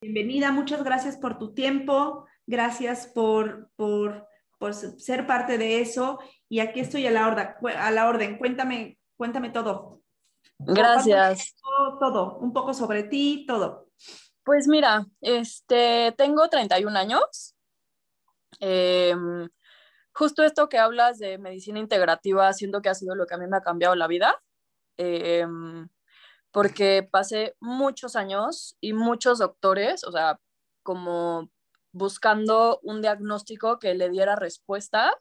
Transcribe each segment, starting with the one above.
Bienvenida, muchas gracias por tu tiempo, gracias por, por, por ser parte de eso y aquí estoy a la orden. A la orden. Cuéntame, cuéntame todo. Gracias. Todo, un poco sobre ti, todo. Pues mira, este, tengo 31 años. Em, justo esto que hablas de medicina integrativa, siento que ha sido lo que a mí me ha cambiado la vida. Em, porque pasé muchos años y muchos doctores, o sea, como buscando un diagnóstico que le diera respuesta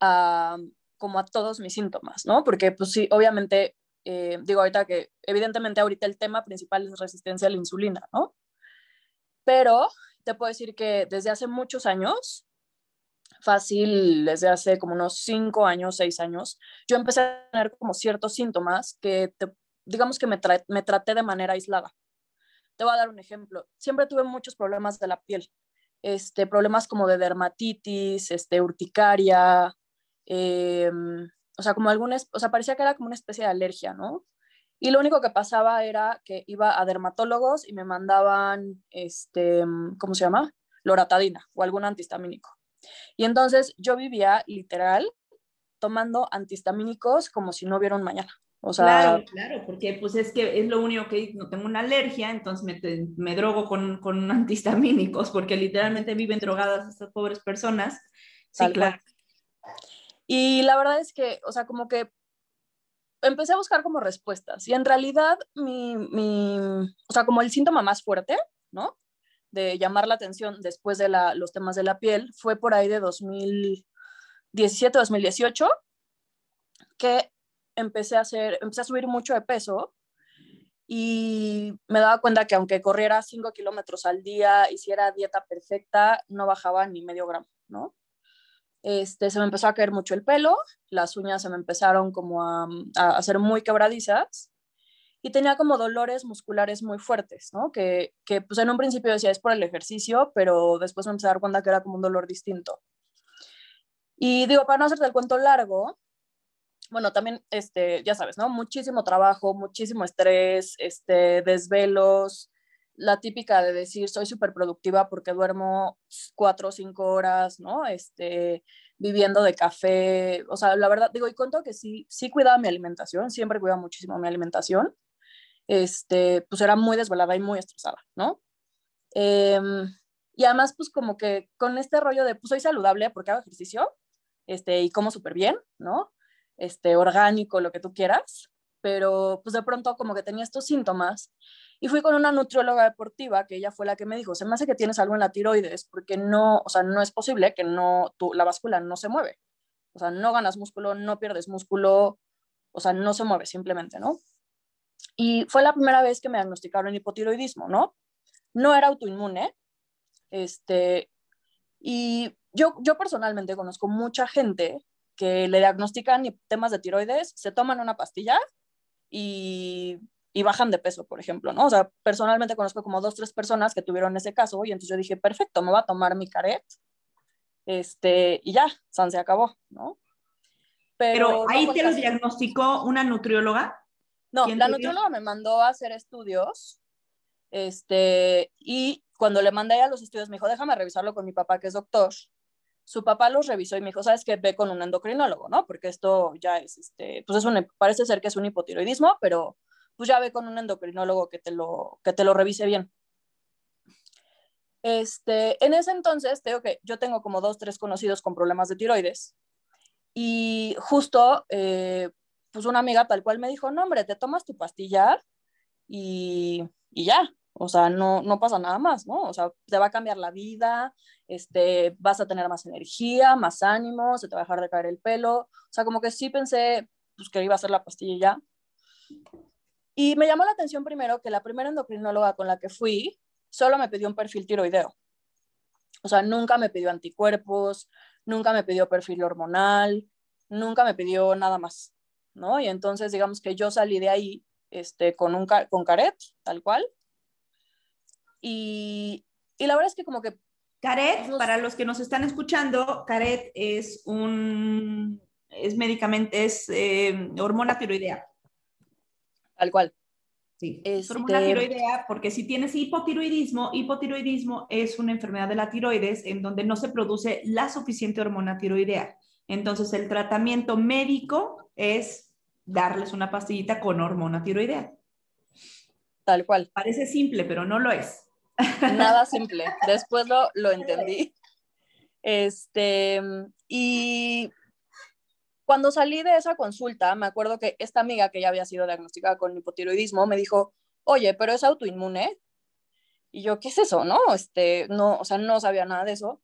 a, como a todos mis síntomas, ¿no? Porque pues sí, obviamente, eh, digo ahorita que evidentemente ahorita el tema principal es resistencia a la insulina, ¿no? Pero te puedo decir que desde hace muchos años, fácil, desde hace como unos cinco años, seis años, yo empecé a tener como ciertos síntomas que digamos que me, traté de manera aislada. Te voy a dar un ejemplo. Siempre tuve muchos problemas de la piel, este, problemas como de dermatitis, este, urticaria, em, o sea, como algunas, o sea, parecía que era como una especie de alergia, ¿no? Y lo único que pasaba era que iba a dermatólogos y me mandaban, este, ¿cómo se llama? Loratadina o algún antihistamínico. Y entonces yo vivía literal tomando antihistamínicos como si no hubiera un mañana. O sea, claro, claro, porque pues es que es lo único que no tengo una alergia, entonces me, me drogo con, con, antihistamínicos, porque literalmente viven drogadas estas pobres personas. Sí, claro. Y la verdad es que, o sea, como que empecé a buscar como respuestas y en realidad mi, mi o sea, como el síntoma más fuerte, ¿no? De llamar la atención después de la, los temas de la piel fue por ahí de 2017, 2018, que empecé a hacer, empecé a subir mucho de peso y me daba cuenta que aunque corriera 5 kilómetros al día, hiciera dieta perfecta, no bajaba ni medio gramo, ¿no? Este, se me empezó a caer mucho el pelo, las uñas se me empezaron como a, a hacer muy quebradizas y tenía como dolores musculares muy fuertes, ¿no? Que, que pues en un principio decía es por el ejercicio, pero después me empecé a dar cuenta que era como un dolor distinto. Y digo, para no hacerte el cuento largo, bueno, también, este, ya sabes, ¿no? Muchísimo trabajo, muchísimo estrés, este, desvelos, la típica de decir soy súper productiva porque duermo cuatro o cinco horas, ¿no? Este, viviendo de café, o sea, la verdad, digo, y cuento que sí, sí cuidaba mi alimentación, siempre cuidaba muchísimo mi alimentación, este, pues era muy desvelada y muy estresada, ¿no? Em, y además, pues como que con este rollo de, pues soy saludable porque hago ejercicio, este, y como súper bien, ¿no? Este, orgánico, lo que tú quieras, pero pues de pronto como que tenía estos síntomas y fui con una nutrióloga deportiva que ella fue la que me dijo, se me hace que tienes algo en la tiroides porque no, o sea, no es posible que no, la báscula no se mueve, o sea, no ganas músculo, no pierdes músculo, o sea, no se mueve simplemente, ¿no? Y fue la primera vez que me diagnosticaron hipotiroidismo, ¿no? No era autoinmune, este, y yo, yo personalmente conozco mucha gente que le diagnostican temas de tiroides, se toman una pastilla y, y, bajan de peso, por ejemplo, ¿no? O sea, personalmente conozco como dos, tres personas que tuvieron ese caso y entonces yo dije, perfecto, me voy a tomar mi caret, este, y ya, San se acabó, ¿no? Pero, ahí te lo diagnosticó una nutrióloga. No, la nutrióloga me mandó a hacer estudios, este, y cuando le mandé a los estudios me dijo, déjame revisarlo con mi papá, que es doctor, su papá los revisó y me dijo, ¿sabes qué? Ve con un endocrinólogo, ¿no? Porque esto ya es, este, pues es un, parece ser que es un hipotiroidismo, pero pues ya ve con un endocrinólogo que te lo, que te lo revise bien. Este, en ese entonces, tengo que yo tengo como dos, tres conocidos con problemas de tiroides y justo, eh, pues una amiga tal cual me dijo, no, hombre, te tomas tu pastilla y, y ya, o sea, no, no pasa nada más, ¿no? O sea, te va a cambiar la vida, este, vas a tener más energía, más ánimo, se te va a dejar de caer el pelo. O sea, como que sí pensé pues, que iba a ser la pastilla ya. Y me llamó la atención primero que la primera endocrinóloga con la que fui solo me pidió un perfil tiroideo. O sea, nunca me pidió anticuerpos, nunca me pidió perfil hormonal, nunca me pidió nada más, ¿no? Y entonces, digamos que yo salí de ahí este, con, un, con caret, tal cual. Y, y la verdad es que como que... Caret, para los que nos están escuchando, caret es un, es medicamento, es eh, hormona tiroidea. Tal cual. Sí, es hormona este, tiroidea porque si tienes hipotiroidismo, hipotiroidismo es una enfermedad de la tiroides en donde no se produce la suficiente hormona tiroidea. Entonces el tratamiento médico es darles una pastillita con hormona tiroidea. Tal cual. Parece simple, pero no lo es. Nada simple. Después lo, lo entendí. Este, y cuando salí de esa consulta, me acuerdo que esta amiga que ya había sido diagnosticada con hipotiroidismo me dijo, oye, pero es autoinmune. Y yo, ¿qué es eso? No, este, no, o sea, no sabía nada de eso.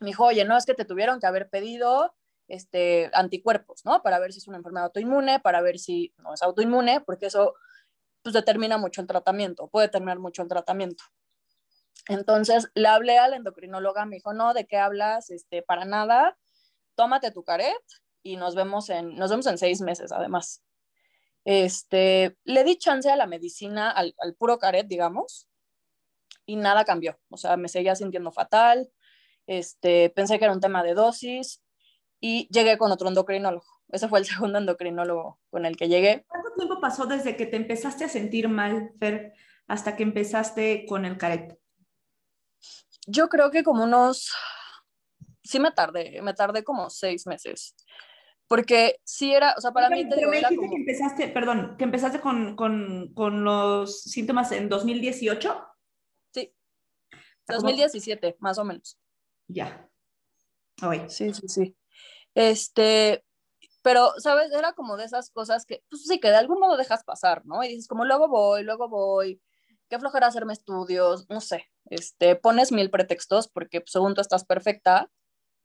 Me dijo, oye, no, es que te tuvieron que haber pedido este, anticuerpos, ¿no? Para ver si es una enfermedad autoinmune, para ver si no es autoinmune, porque eso pues determina mucho el tratamiento, puede determinar mucho el tratamiento. Entonces le hablé a la endocrinóloga, me dijo, no, ¿de qué hablas? Este, para nada, tómate tu caret, y nos vemos en, nos vemos en seis meses además. Este, le di chance a la medicina, al, al puro caret, digamos, y nada cambió. O sea, me seguía sintiendo fatal, este, pensé que era un tema de dosis y llegué con otro endocrinólogo. Ese fue el segundo endocrinólogo con el que llegué. ¿Cuánto tiempo pasó desde que te empezaste a sentir mal, Fer, hasta que empezaste con el caret? Yo creo que como unos, sí me tardé, me tardé como seis meses. Porque sí era, o sea, para mí te digo, era como... que empezaste, perdón, que empezaste con, con, con los síntomas en 2018. Sí. 2017, más o menos. Ya. Hoy. Sí, sí, sí. Este, pero, ¿sabes? Era como de esas cosas que, pues sí, que de algún modo dejas pasar, ¿no? Y dices, como luego voy, luego voy, qué flojera hacerme estudios, no sé, este, pones mil pretextos porque pues, según tú estás perfecta,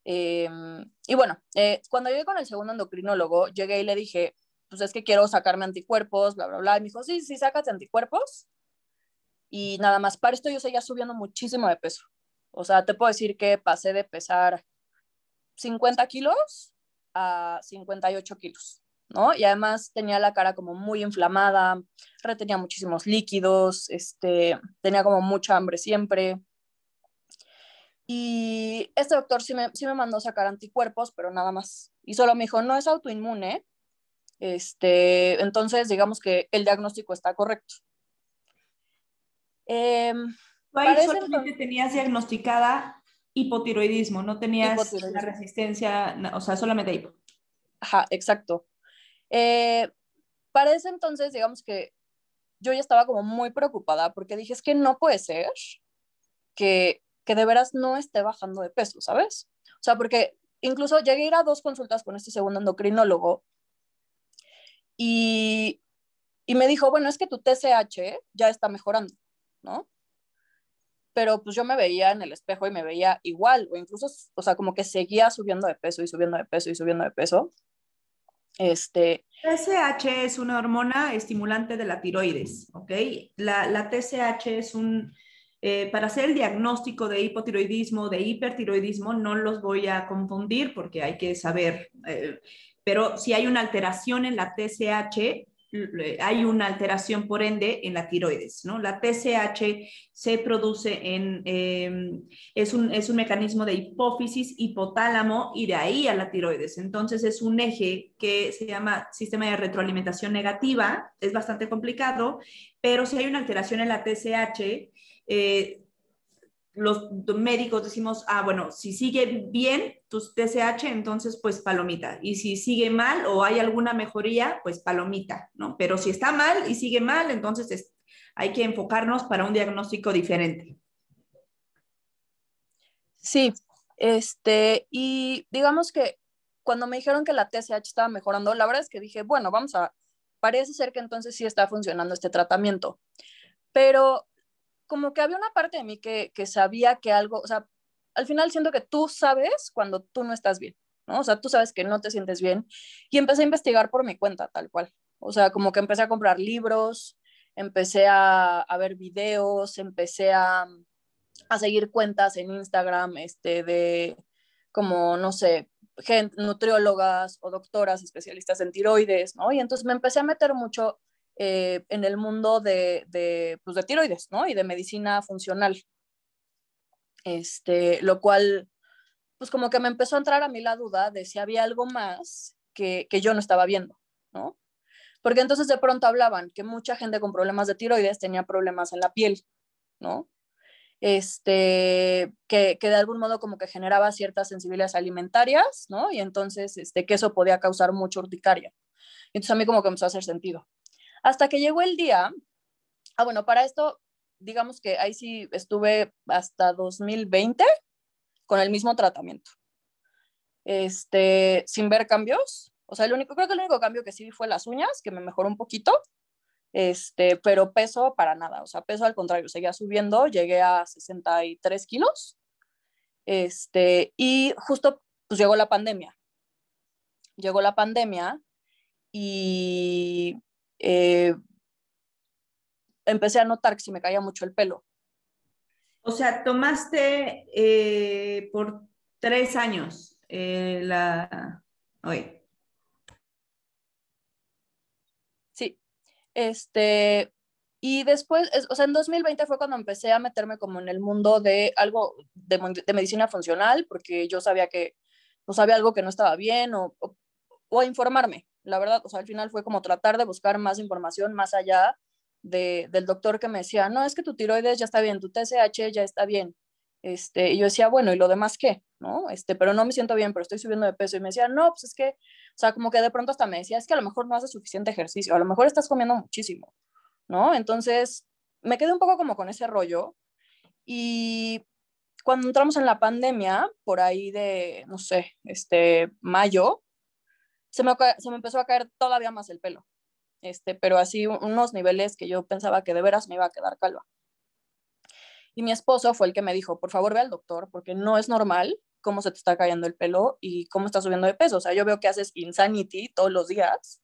Em, y bueno, eh, cuando llegué con el segundo endocrinólogo, llegué y le dije, pues es que quiero sacarme anticuerpos, bla, bla, bla. Y me dijo, sí, sí, sácate anticuerpos. Y nada más, para esto yo seguía subiendo muchísimo de peso. O sea, te puedo decir que pasé de pesar 50 kilos a 58 kilos, ¿no? Y además tenía la cara como muy inflamada, retenía muchísimos líquidos, este, tenía como mucha hambre siempre. Y este doctor sí me, sí me mandó sacar anticuerpos, pero nada más. Y solo me dijo, no es autoinmune. Este, entonces, digamos que el diagnóstico está correcto. Eh, ahí solamente tenías diagnosticada hipotiroidismo, no tenías la resistencia, o sea, solamente hipo. Ajá, exacto. Eh, para ese entonces, digamos que yo ya estaba como muy preocupada porque dije, es que no puede ser que que de veras no esté bajando de peso, ¿sabes? O sea, porque incluso llegué a ir a dos consultas con este segundo endocrinólogo y, y me dijo, bueno, es que tu TSH ya está mejorando, ¿no? Pero pues yo me veía en el espejo y me veía igual, o incluso, o sea, como que seguía subiendo de peso y subiendo de peso y subiendo de peso. Este, TSH es una hormona estimulante de la tiroides, ¿ok? La, la TSH es un, eh, para hacer el diagnóstico de hipotiroidismo, de hipertiroidismo, no los voy a confundir porque hay que saber, eh, pero si hay una alteración en la TSH, hay una alteración por ende en la tiroides, ¿no? La TSH se produce en, em, es, un, es un mecanismo de hipófisis, hipotálamo y de ahí a la tiroides. Entonces es un eje que se llama sistema de retroalimentación negativa, es bastante complicado, pero si hay una alteración en la TSH, eh, los médicos decimos, ah, bueno, si sigue bien tu TSH, entonces pues palomita. Y si sigue mal o hay alguna mejoría, pues palomita, ¿no? Pero si está mal y sigue mal, entonces hay que enfocarnos para un diagnóstico diferente. Sí, este, y digamos que cuando me dijeron que la TSH estaba mejorando, la verdad es que dije, bueno, vamos a, parece ser que entonces sí está funcionando este tratamiento. Pero como que había una parte de mí que, que sabía que algo, o sea, al final siento que tú sabes cuando tú no estás bien, ¿no? O sea, tú sabes que no te sientes bien y empecé a investigar por mi cuenta, tal cual. O sea, como que empecé a comprar libros, empecé a, ver videos, empecé a, a, seguir cuentas en Instagram este, de como, no sé, gente, nutriólogas o doctoras especialistas en tiroides, ¿no? Y entonces me empecé a meter mucho eh, en el mundo de, de, pues de tiroides, ¿no? Y de medicina funcional. Este, lo cual, pues como que me empezó a entrar a mí la duda de si había algo más que, que yo no estaba viendo, ¿no? Porque entonces de pronto hablaban que mucha gente con problemas de tiroides tenía problemas en la piel, ¿no? Este, que, que de algún modo como que generaba ciertas sensibilidades alimentarias, ¿no? Y entonces, este, que eso podía causar mucha urticaria. Entonces a mí como que empezó a hacer sentido. Hasta que llegó el día, ah, bueno, para esto, digamos que ahí sí estuve hasta 2020 con el mismo tratamiento. Este, sin ver cambios, o sea, el único, creo que el único cambio que sí fue las uñas, que me mejoró un poquito, este, pero peso para nada, o sea, peso al contrario, seguía subiendo, llegué a 63 kilos, este, y justo pues llegó la pandemia. Llegó la pandemia y eh, empecé a notar que se me caía mucho el pelo. O sea, tomaste eh, por tres años eh, la... Hoy. Este, y después, o sea, en 2020 fue cuando empecé a meterme como en el mundo de algo de, de medicina funcional, porque yo sabía que, pues había algo que no estaba bien o, o, a informarme, la verdad, o sea, al final fue como tratar de buscar más información más allá de, del doctor que me decía, no, es que tu tiroides ya está bien, tu TSH ya está bien, este, y yo decía, bueno, ¿y lo demás qué? ¿No? Este, pero no me siento bien, pero estoy subiendo de peso. Y me decía, no, pues es que, o sea, como que de pronto hasta me decía, es que a lo mejor no haces suficiente ejercicio, a lo mejor estás comiendo muchísimo, ¿no? Entonces, me quedé un poco como con ese rollo. Y cuando entramos en la pandemia, por ahí de, no sé, este, mayo, se me, se me empezó a caer todavía más el pelo. Este, pero así unos niveles que yo pensaba que de veras me iba a quedar calva. Y mi esposo fue el que me dijo, por favor ve al doctor, porque no es normal cómo se te está cayendo el pelo y cómo estás subiendo de peso. O sea, yo veo que haces insanity todos los días,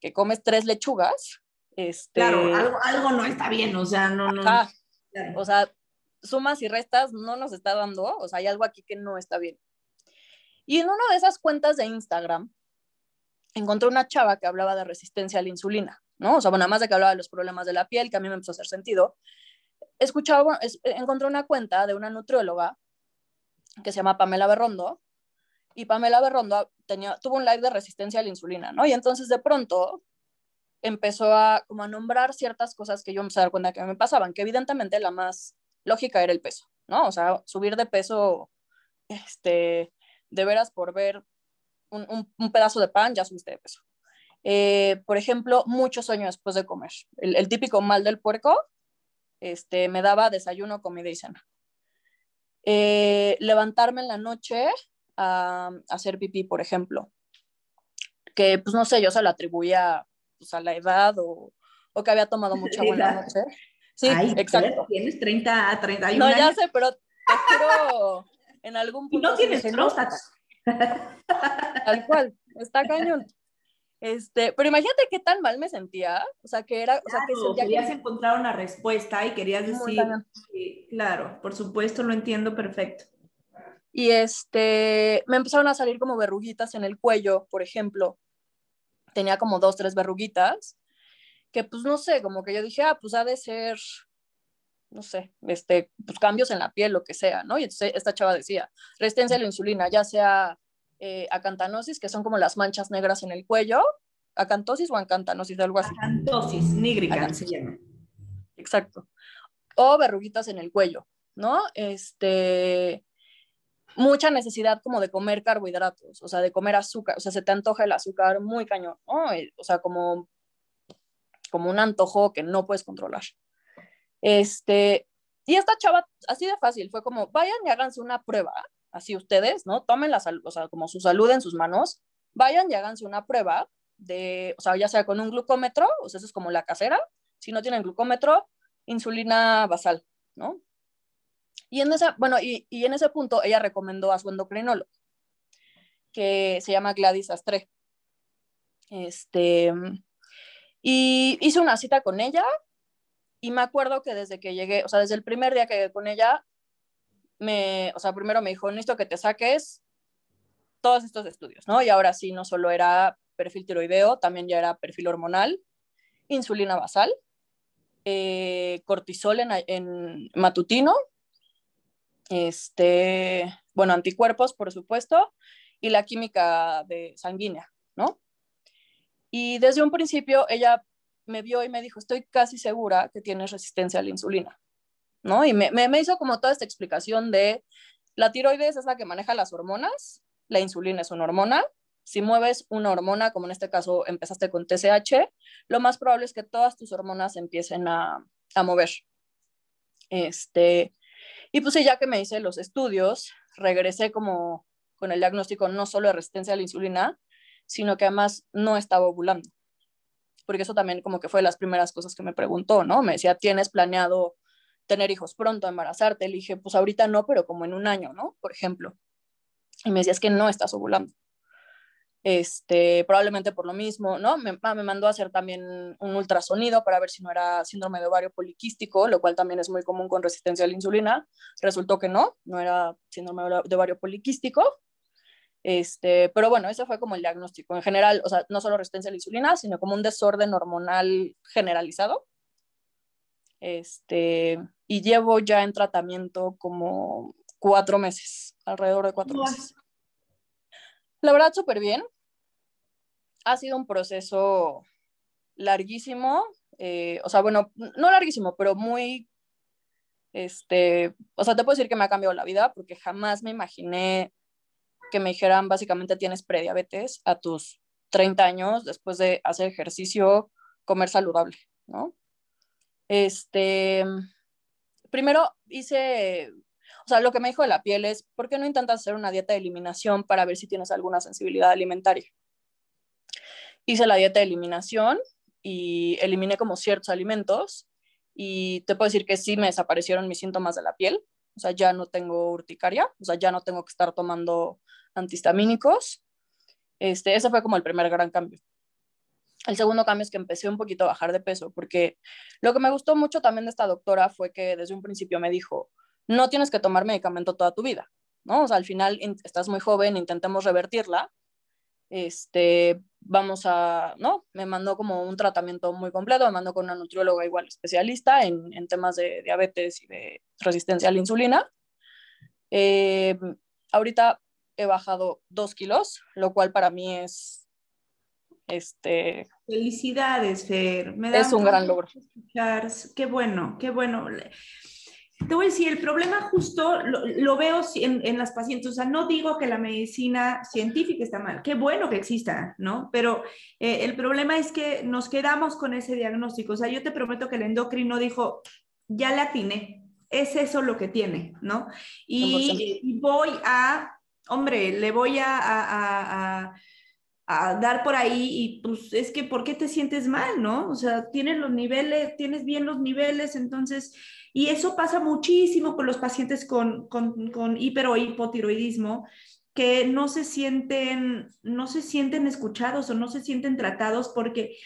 que comes tres lechugas. Este... Claro, algo, algo no está bien, o sea, no, no. O sea, sumas y restas no nos está dando, o sea, hay algo aquí que no está bien. Y en una de esas cuentas de Instagram, encontré una chava que hablaba de resistencia a la insulina, ¿no? O sea, bueno, nada más de que hablaba de los problemas de la piel, que a mí me empezó a hacer sentido, escuchaba, encontré una cuenta de una nutrióloga que se llama Pamela Berrondo, y Pamela Berrondo tenía, tuvo un live de resistencia a la insulina, ¿no? Y entonces de pronto empezó a, como a nombrar ciertas cosas que yo me a dar cuenta que me pasaban, que evidentemente la más lógica era el peso, ¿no? O sea, subir de peso, este, de veras por ver un, un, pedazo de pan, ya subiste de peso. Eh, por ejemplo, mucho sueño después de comer. El, el, típico mal del puerco este, me daba desayuno, comida y cena. Eh, levantarme en la noche a, hacer pipí, por ejemplo, que pues no sé, yo se lo atribuía pues, a la edad o, o, que había tomado mucha buena noche. Sí, exacto. Tienes 30 a 31 No, ya sé, pero te juro, en algún punto... Y no tienes próstata. Tal cual, está cañón. Este, pero imagínate qué tan mal me sentía, o sea, que era, o sea, que querías encontrar una respuesta y querías decir, claro, por supuesto, lo entiendo perfecto. Y este, me empezaron a salir como verruguitas en el cuello, por ejemplo, tenía como dos, tres verruguitas, que pues no sé, como que yo dije, ah, pues ha de ser, no sé, este, pues cambios en la piel, lo que sea, ¿no? Y entonces esta chava decía, resistencia a la insulina, ya sea eh, acantanosis, que son como las manchas negras en el cuello. ¿Acantosis o acantanosis? Algo así. Acantosis nígrica se llama. Exacto. O verruguitas en el cuello, ¿no? Este, mucha necesidad como de comer carbohidratos, o sea, de comer azúcar, o sea, se te antoja el azúcar muy cañón, ¿no? O sea, como, como un antojo que no puedes controlar. Este, y esta chava, así de fácil, fue como, vayan y háganse una prueba así ustedes, ¿no? Tomen la salud, o sea, como su salud en sus manos, vayan y háganse una prueba de, o sea, ya sea con un glucómetro, o sea, eso es como la casera, si no tienen glucómetro, insulina basal, ¿no? Y en esa, bueno, y, y en ese punto ella recomendó a su endocrinólogo, que se llama Gladys Astre. Este, Y hice una cita con ella y me acuerdo que desde que llegué, o sea, desde el primer día que llegué con ella, me, o sea, primero me dijo, necesito que te saques todos estos estudios, ¿no? Y ahora sí, no solo era perfil tiroideo, también ya era perfil hormonal, insulina basal, eh, cortisol en, en, matutino, este, bueno, anticuerpos, por supuesto, y la química de sanguínea, ¿no? Y desde un principio ella me vio y me dijo, estoy casi segura que tienes resistencia a la insulina, ¿no? Y me, me, hizo como toda esta explicación de la tiroides es la que maneja las hormonas, la insulina es una hormona, si mueves una hormona, como en este caso empezaste con TSH, lo más probable es que todas tus hormonas empiecen a, a mover. Este, y pues ya que me hice los estudios, regresé como con el diagnóstico no solo de resistencia a la insulina, sino que además no estaba ovulando porque eso también como que fue de las primeras cosas que me preguntó, ¿no? Me decía, ¿tienes planeado tener hijos pronto, embarazarte? Le dije, pues ahorita no, pero como en un año, ¿no? Por ejemplo. Y me decía, es que no estás ovulando. Este, probablemente por lo mismo, ¿no? Me, ah, me mandó a hacer también un ultrasonido para ver si no era síndrome de ovario poliquístico, lo cual también es muy común con resistencia a la insulina. Resultó que no, no era síndrome de ovario poliquístico. Este, pero bueno, ese fue como el diagnóstico en general, o sea, no solo resistencia a la insulina, sino como un desorden hormonal generalizado. Este, y llevo ya en tratamiento como cuatro meses, alrededor de cuatro meses. La verdad, súper bien. Ha sido un proceso larguísimo, eh, o sea, bueno, no larguísimo, pero muy, este, o sea, te puedo decir que me ha cambiado la vida porque jamás me imaginé que me dijeran básicamente tienes prediabetes a tus 30 años después de hacer ejercicio, comer saludable, ¿no? Este, primero hice, o sea, lo que me dijo de la piel es, ¿por qué no intentas hacer una dieta de eliminación para ver si tienes alguna sensibilidad alimentaria? Hice la dieta de eliminación y eliminé como ciertos alimentos y te puedo decir que sí me desaparecieron mis síntomas de la piel, o sea, ya no tengo urticaria, o sea, ya no tengo que estar tomando antihistamínicos. Este, ese fue como el primer gran cambio. El segundo cambio es que empecé un poquito a bajar de peso, porque lo que me gustó mucho también de esta doctora fue que desde un principio me dijo, no tienes que tomar medicamento toda tu vida, ¿no? O sea, al final estás muy joven, intentemos revertirla, este, vamos a, ¿no? Me mandó como un tratamiento muy completo, me mandó con una nutrióloga igual especialista en, en temas de diabetes y de resistencia a la insulina. Eh, ahorita he bajado dos kilos, lo cual para mí es, este... Felicidades, Fer. Me da es un gran logro. Qué bueno, qué bueno. Te voy a decir, el problema justo lo, veo en, en, las pacientes, o sea, no digo que la medicina científica está mal, qué bueno que exista, ¿no? Pero eh, el problema es que nos quedamos con ese diagnóstico, o sea, yo te prometo que el endocrino dijo, ya la atiné, es eso lo que tiene, ¿no? y voy a hombre, le voy a, dar por ahí y pues es que, ¿por qué te sientes mal, no? O sea, tienes los niveles, tienes bien los niveles, entonces, y eso pasa muchísimo con los pacientes con, con, con hiper o hipotiroidismo, que no se sienten, no se sienten escuchados o no se sienten tratados porque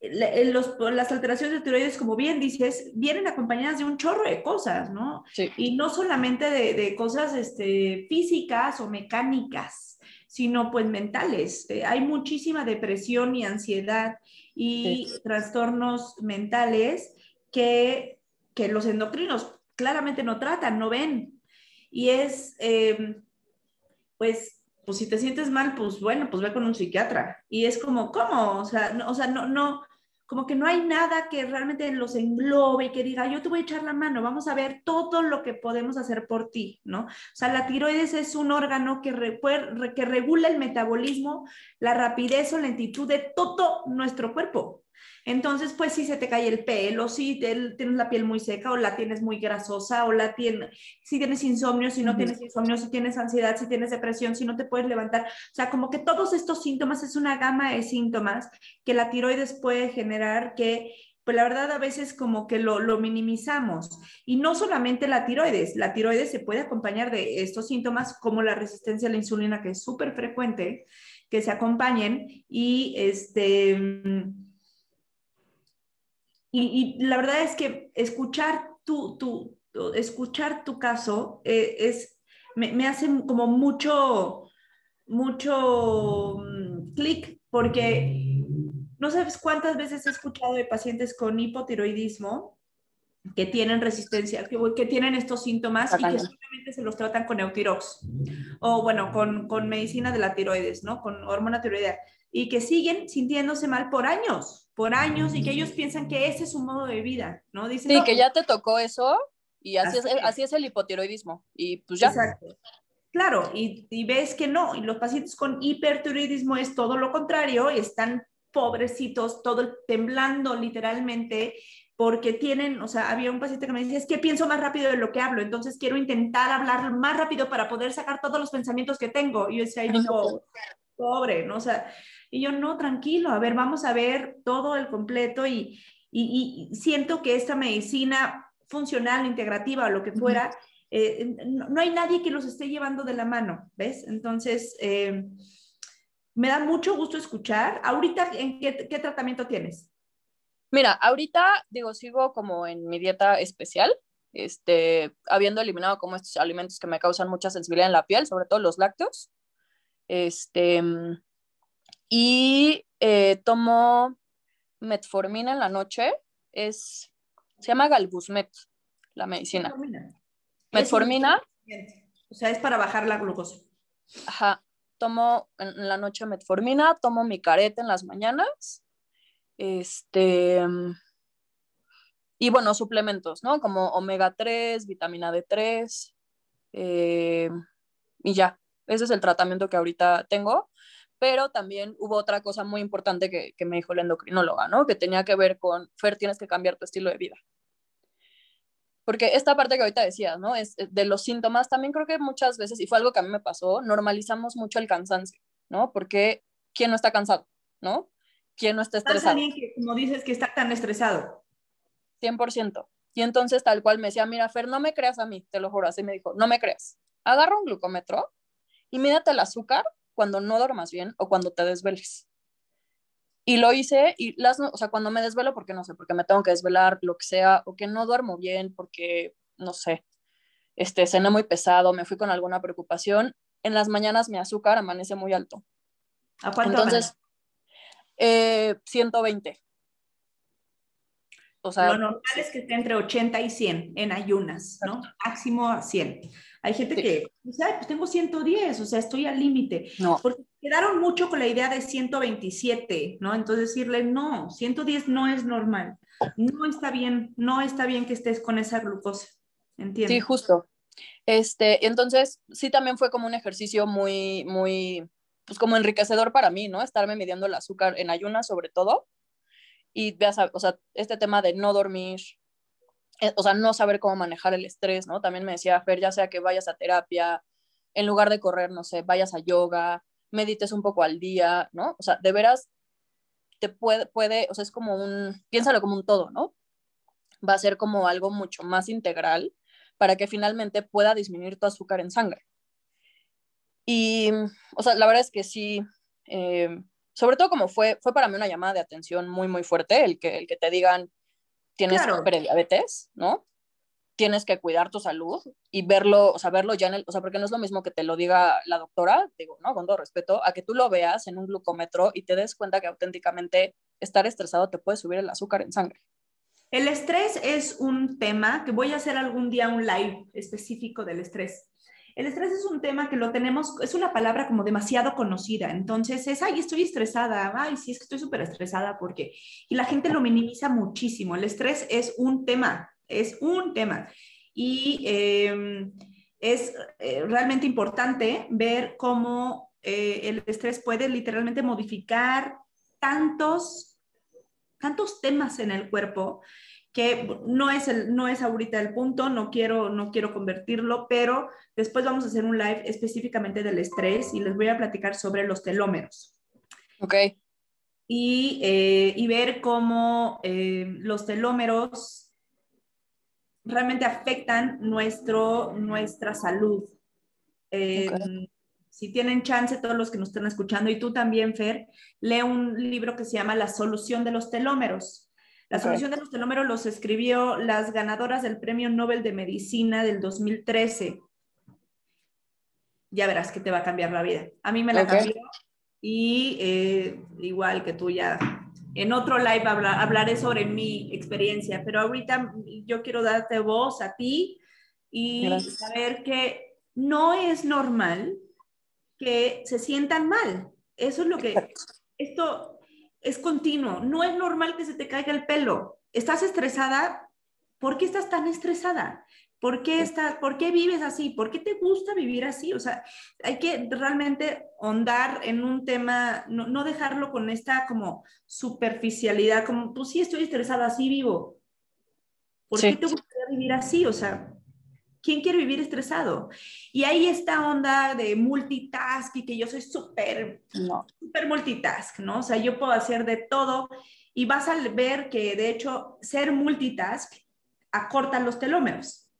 las alteraciones de tiroides, como bien dices, vienen acompañadas de un chorro de cosas, ¿no? Y no solamente de, cosas este, físicas o mecánicas, sino pues mentales. Eh, hay muchísima depresión y ansiedad y trastornos mentales que, los endocrinos claramente no tratan, no ven. Y es, em, pues, pues si te sientes mal, pues bueno, pues ve con un psiquiatra. Y es como, ¿cómo? O sea, o sea, no, no, como que no hay nada que realmente los englobe y que diga, yo te voy a echar la mano, vamos a ver todo lo que podemos hacer por ti, ¿no? O sea, la tiroides es un órgano que, que regula el metabolismo, la rapidez o lentitud de todo nuestro cuerpo. Entonces, pues si se te cae el pelo, si tienes la piel muy seca o la tienes muy grasosa o la tienes, si tienes insomnio, si no tienes insomnio, si tienes ansiedad, si tienes depresión, si no te puedes levantar. O sea, como que todos estos síntomas es una gama de síntomas que la tiroides puede generar que pues la verdad a veces como que lo, lo, minimizamos. Y no solamente la tiroides, la tiroides se puede acompañar de estos síntomas como la resistencia a la insulina, que es súper frecuente, que se acompañen y este y, la verdad es que escuchar tu, tu, escuchar tu caso eh, es, me, me, hace como mucho, mucho mm, clic porque no sabes cuántas veces he escuchado de pacientes con hipotiroidismo que tienen resistencia, que, que tienen estos síntomas y que simplemente se los tratan con Eutirox o bueno, con, con medicina de la tiroides, ¿no? Con hormona tiroidea y que siguen sintiéndose mal por años, por años y que ellos piensan que ese es su modo de vida, ¿no? Dicen, sí, que ya te tocó eso y así, es, así es el hipotiroidismo y pues ya. Exacto. Claro, y, y, ves que no, y los pacientes con hipertiroidismo es todo lo contrario, y están pobrecitos, todo temblando literalmente, porque tienen, o sea, había un paciente que me decía, es que pienso más rápido de lo que hablo, entonces quiero intentar hablar más rápido para poder sacar todos los pensamientos que tengo. Y yo decía, pobre, ¿no? O sea, y yo, no, tranquilo, a ver, vamos a ver todo el completo y, y, siento que esta medicina funcional, integrativa o lo que fuera, eh, no, hay nadie que los esté llevando de la mano, ¿ves? Entonces, eh, me da mucho gusto escuchar. Ahorita, ¿en qué, qué tratamiento tienes? Mira, ahorita digo, sigo como en mi dieta especial, este, habiendo eliminado como estos alimentos que me causan mucha sensibilidad en la piel, sobre todo los lácteos. Este, y eh, tomo metformina en la noche, es, se llama Galbusmet, la medicina. Metformina. Metformina. O sea, es para bajar la glucosa. Ajá. Tomo en la noche metformina, tomo mi careta en las mañanas. Este. Y bueno, suplementos, ¿no? Como omega 3, vitamina D3. Eh, y ya. Ese es el tratamiento que ahorita tengo pero también hubo otra cosa muy importante que, me dijo la endocrinóloga, ¿no? Que tenía que ver con, Fer, tienes que cambiar tu estilo de vida. Porque esta parte que ahorita decías, ¿no? Es de los síntomas, también creo que muchas veces, y fue algo que a mí me pasó, normalizamos mucho el cansancio, ¿no? Porque ¿quién no está cansado, ¿no? ¿Quién no está estresado? Que, como dices, que está tan estresado. 100%. Y entonces tal cual me decía, mira, Fer, no me creas a mí, te lo juro, así me dijo, no me creas. Agarra un glucómetro y mírate el azúcar cuando no duermas bien o cuando te desveles. Y lo hice y las, o sea, cuando me desvelo, porque no sé, porque me tengo que desvelar, lo que sea, o que no duermo bien, porque, no sé, este, cené muy pesado, me fui con alguna preocupación, en las mañanas mi azúcar amanece muy alto. ¿A cuánto Entonces, eh, 120. O sea, lo normal es que esté entre 80 y 100 en ayunas, ¿no? Máximo a 100. Hay gente que dice, ay, pues tengo 110, o sea, estoy al límite. No. Porque quedaron mucho con la idea de 127, ¿no? Entonces decirle, no, 110 no es normal. No está bien, no está bien que estés con esa glucosa. ¿Entiendes? Sí, justo. Este, entonces, sí también fue como un ejercicio muy, muy, pues como enriquecedor para mí, ¿no? Estarme midiendo el azúcar en ayunas sobre todo. Y veas, o sea, este tema de no dormir, eh, o sea, no saber cómo manejar el estrés, ¿no? También me decía Fer, ya sea que vayas a terapia, en lugar de correr, no sé, vayas a yoga, medites un poco al día, ¿no? O sea, de veras te puede, puede, o sea, es como un, piénsalo como un todo, ¿no? Va a ser como algo mucho más integral para que finalmente pueda disminuir tu azúcar en sangre. Y, o sea, la verdad es que sí, eh, sobre todo como fue, fue para mí una llamada de atención muy, muy fuerte, el que, el que te digan, tienes prediabetes, ¿no? Tienes que cuidar tu salud y verlo, o sea, verlo ya en el, o sea, porque no es lo mismo que te lo diga la doctora, digo, ¿no? Con todo respeto, a que tú lo veas en un glucómetro y te des cuenta que auténticamente estar estresado te puede subir el azúcar en sangre. El estrés es un tema que voy a hacer algún día un live específico del estrés. El estrés es un tema que lo tenemos, es una palabra como demasiado conocida, entonces es, ay, estoy estresada, ay, sí, es que estoy súper estresada porque, y la gente lo minimiza muchísimo. El estrés es un tema, es un tema. Y em, es eh, realmente importante ver cómo eh, el estrés puede literalmente modificar tantos, tantos temas en el cuerpo que no es, el, no es ahorita el punto, no quiero, no quiero convertirlo, pero después vamos a hacer un live específicamente del estrés y les voy a platicar sobre los telómeros. Ok. Y, eh, y ver cómo eh, los telómeros realmente afectan nuestro, nuestra salud. Eh, si tienen chance, todos los que nos están escuchando, y tú también, Fer, lee un libro que se llama La solución de los telómeros La solución de los telómeros los escribió las ganadoras del Premio Nobel de Medicina del 2013. Ya verás que te va a cambiar la vida. A mí me la cambió y eh, igual que tú ya en otro live hablaré sobre mi experiencia, pero ahorita yo quiero darte voz a ti y saber que no es normal que se sientan mal. Eso es lo que, esto es continuo, no es normal que se te caiga el pelo. ¿Estás estresada? ¿Por qué estás tan estresada? ¿Por qué, estás, ¿Por qué vives así? ¿Por qué te gusta vivir así? O sea, hay que realmente ahondar en un tema, no, dejarlo con esta como superficialidad, como, pues sí, estoy estresada, así vivo. ¿Por qué te gustaría vivir así? O sea, ¿quién quiere vivir estresado? Y ahí está onda de multitask y que yo soy súper, no. súper multitask, ¿no? O sea, yo puedo hacer de todo y vas a ver que de hecho ser multitask acorta los telómeros.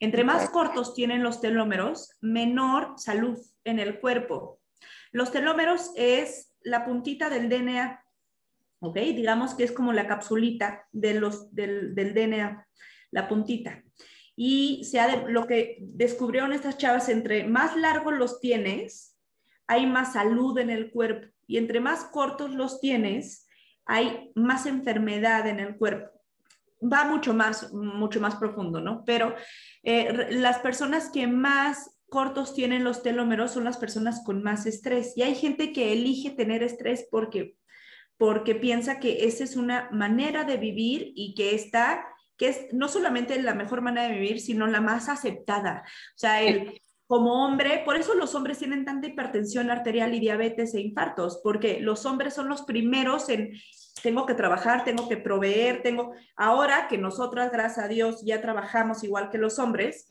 Entre más cortos tienen los telómeros, menor salud en el cuerpo. Los telómeros es la puntita del DNA, ¿ok? Digamos que es como la capsulita de los, del, DNA, la puntita. Y se lo que descubrieron estas chavas, entre más largos los tienes, hay más salud en el cuerpo. Y entre más cortos los tienes, hay más enfermedad en el cuerpo va mucho más, mucho más profundo, ¿no? Pero eh, las personas que más cortos tienen los telómeros son las personas con más estrés. Y hay gente que elige tener estrés porque, porque piensa que esa es una manera de vivir y que está, que es no solamente la mejor manera de vivir, sino la más aceptada. O sea, el, como hombre, por eso los hombres tienen tanta hipertensión arterial y diabetes e infartos, porque los hombres son los primeros en tengo que trabajar, tengo que proveer, tengo, ahora que nosotras, gracias a Dios, ya trabajamos igual que los hombres,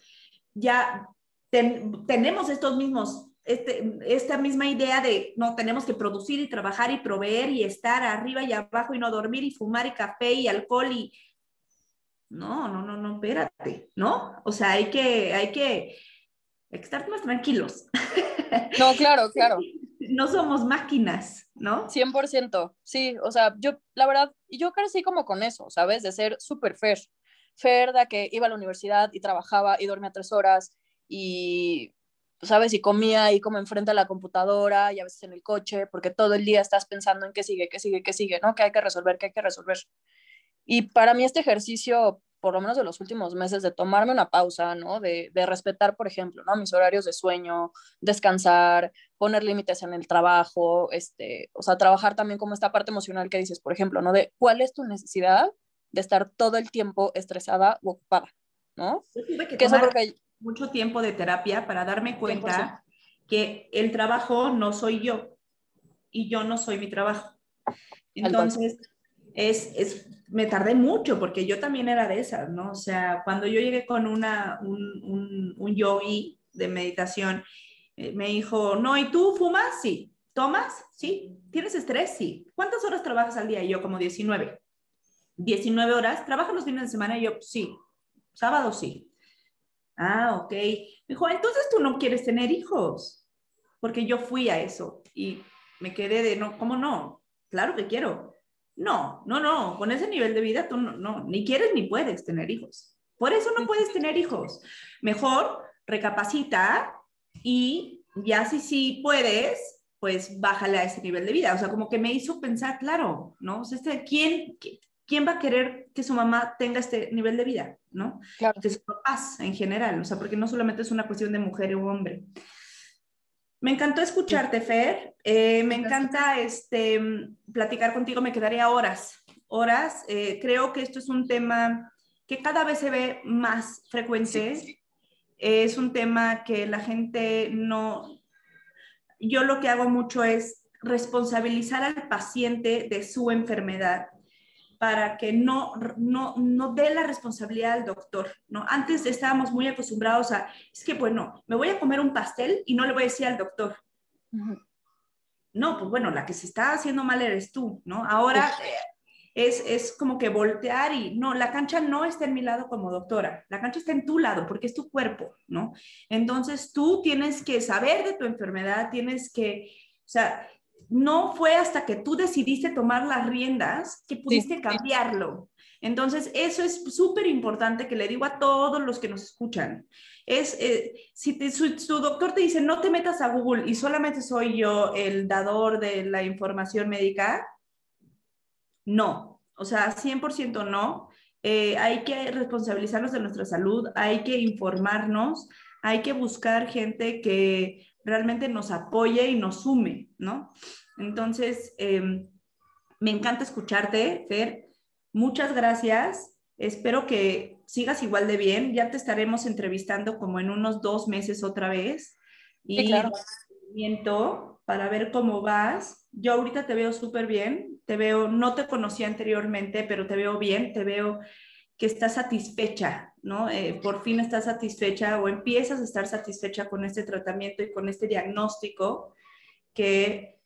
ya tenemos estos mismos, este, esta misma idea de, no, tenemos que producir y trabajar y proveer y estar arriba y abajo y no dormir y fumar y café y alcohol y... No, no, no, no, espérate, ¿no? O sea, hay que, hay que, hay que estar más tranquilos. No, claro, claro. no somos máquinas, ¿no? 100%, sí, o sea, yo, la verdad, yo crecí como con eso, ¿sabes? De ser súper fair. Fair de que iba a la universidad y trabajaba y dormía tres horas y, ¿sabes? Y comía ahí como enfrente a la computadora y a veces en el coche, porque todo el día estás pensando en qué sigue, qué sigue, qué sigue, ¿no? Que hay que resolver, qué hay que resolver. Y para mí este ejercicio por lo menos de los últimos meses, de tomarme una pausa, ¿no? De, de, respetar, por ejemplo, ¿no? Mis horarios de sueño, descansar, poner límites en el trabajo, este, o sea, trabajar también como esta parte emocional que dices, por ejemplo, ¿no? De cuál es tu necesidad de estar todo el tiempo estresada o ocupada, ¿no? Yo tuve que, tomar mucho tiempo de terapia para darme cuenta que el trabajo no soy yo y yo no soy mi trabajo. Entonces, es, es, me tardé mucho porque yo también era de esas, ¿no? O sea, cuando yo llegué con una, un, un, un yogi de meditación, eh, me dijo, no, ¿y tú fumas? Sí. ¿Tomas? Sí. ¿Tienes estrés? Sí. ¿Cuántas horas trabajas al día? Y yo como 19. 19 horas. ¿Trabajas los fines de semana? Y yo, sí. Sábado sí. Ah, ok. Me dijo, entonces tú no quieres tener hijos. Porque yo fui a eso y me quedé de, no, ¿cómo no? Claro que quiero no, no, no, con ese nivel de vida tú no, no, ni quieres ni puedes tener hijos. Por eso no puedes tener hijos. Mejor recapacita y ya si sí puedes, pues bájale a ese nivel de vida. O sea, como que me hizo pensar, claro, ¿no? O sea, este, ¿quién, ¿quién va a querer que su mamá tenga este nivel de vida, ¿no? Claro. Que sus papás en general, o sea, porque no solamente es una cuestión de mujer o hombre. Me encantó escucharte, Fer. Eh, me encanta este, platicar contigo, me quedaría horas, horas. Eh, creo que esto es un tema que cada vez se ve más frecuente. Es un tema que la gente no... Yo lo que hago mucho es responsabilizar al paciente de su enfermedad para que no, no, no dé la responsabilidad al doctor, ¿no? Antes estábamos muy acostumbrados a, es que, bueno, me voy a comer un pastel y no le voy a decir al doctor. No, pues bueno, la que se está haciendo mal eres tú, ¿no? Ahora es, es como que voltear y, no, la cancha no está en mi lado como doctora, la cancha está en tu lado porque es tu cuerpo, ¿no? Entonces tú tienes que saber de tu enfermedad, tienes que, o sea, no fue hasta que tú decidiste tomar las riendas que pudiste cambiarlo. Entonces, eso es súper importante que le digo a todos los que nos escuchan. Es, eh, si su, doctor te dice, no te metas a Google y solamente soy yo el dador de la información médica, no. O sea, 100% no. Eh, hay que responsabilizarnos de nuestra salud, hay que informarnos, hay que buscar gente que realmente nos apoye y nos sume, ¿no? Entonces, em, me encanta escucharte, Fer. Muchas gracias. Espero que sigas igual de bien. Ya te estaremos entrevistando como en unos dos meses otra vez. Y claro. para ver cómo vas. Yo ahorita te veo súper bien. Te veo, no te conocía anteriormente, pero te veo bien. Te veo que estás satisfecha, ¿no? Eh, por fin estás satisfecha o empiezas a estar satisfecha con este tratamiento y con este diagnóstico que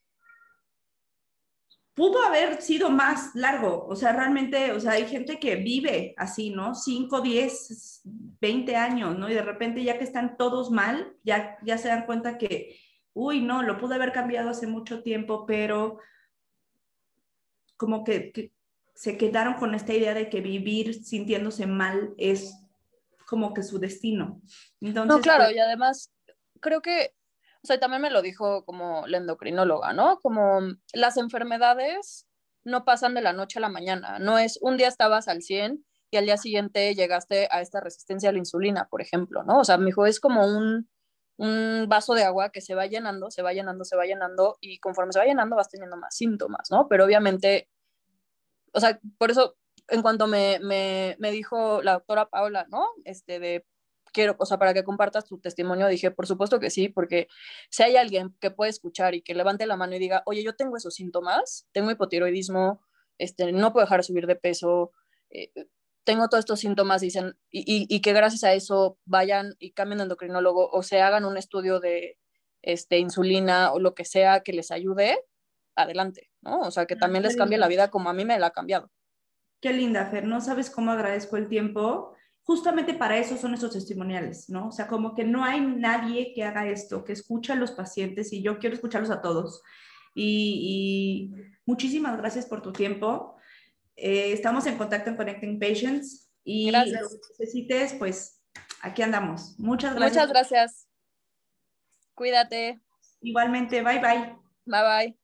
pudo haber sido más largo, o sea, realmente, o sea, hay gente que vive así, ¿no? 5, 10, 20 años, ¿no? Y de repente ya que están todos mal, ya, ya se dan cuenta que, uy, no, lo pude haber cambiado hace mucho tiempo, pero como que, se quedaron con esta idea de que vivir sintiéndose mal es como que su destino. Entonces, no, claro, pues y además creo que o sea, también me lo dijo como la endocrinóloga, ¿no? Como las enfermedades no pasan de la noche a la mañana, no es un día estabas al 100 y al día siguiente llegaste a esta resistencia a la insulina, por ejemplo, ¿no? O sea, mi hijo es como un, un vaso de agua que se va llenando, se va llenando, se va llenando y conforme se va llenando vas teniendo más síntomas, ¿no? Pero obviamente, o sea, por eso en cuanto me, me, me dijo la doctora Paula, ¿no? Este, de quiero, o sea, para que compartas tu testimonio, dije, por supuesto que sí, porque si hay alguien que puede escuchar y que levante la mano y diga, oye, yo tengo esos síntomas, tengo hipotiroidismo, este, no puedo dejar de subir de peso, eh, tengo todos estos síntomas dicen, y, y, que gracias a eso vayan y cambien de endocrinólogo o se hagan un estudio de este, insulina o lo que sea que les ayude, adelante, ¿no? O sea, que también les cambie la vida como a mí me la ha cambiado. Qué linda, Fer, no sabes cómo agradezco el tiempo justamente para eso son esos testimoniales, ¿no? O sea, como que no hay nadie que haga esto, que escucha a los pacientes y yo quiero escucharlos a todos. Y, muchísimas gracias por tu tiempo. Eh, estamos en contacto en Connecting Patients y gracias. lo que necesites, pues aquí andamos. Muchas gracias. Muchas gracias. Cuídate. Igualmente, bye bye. Bye bye.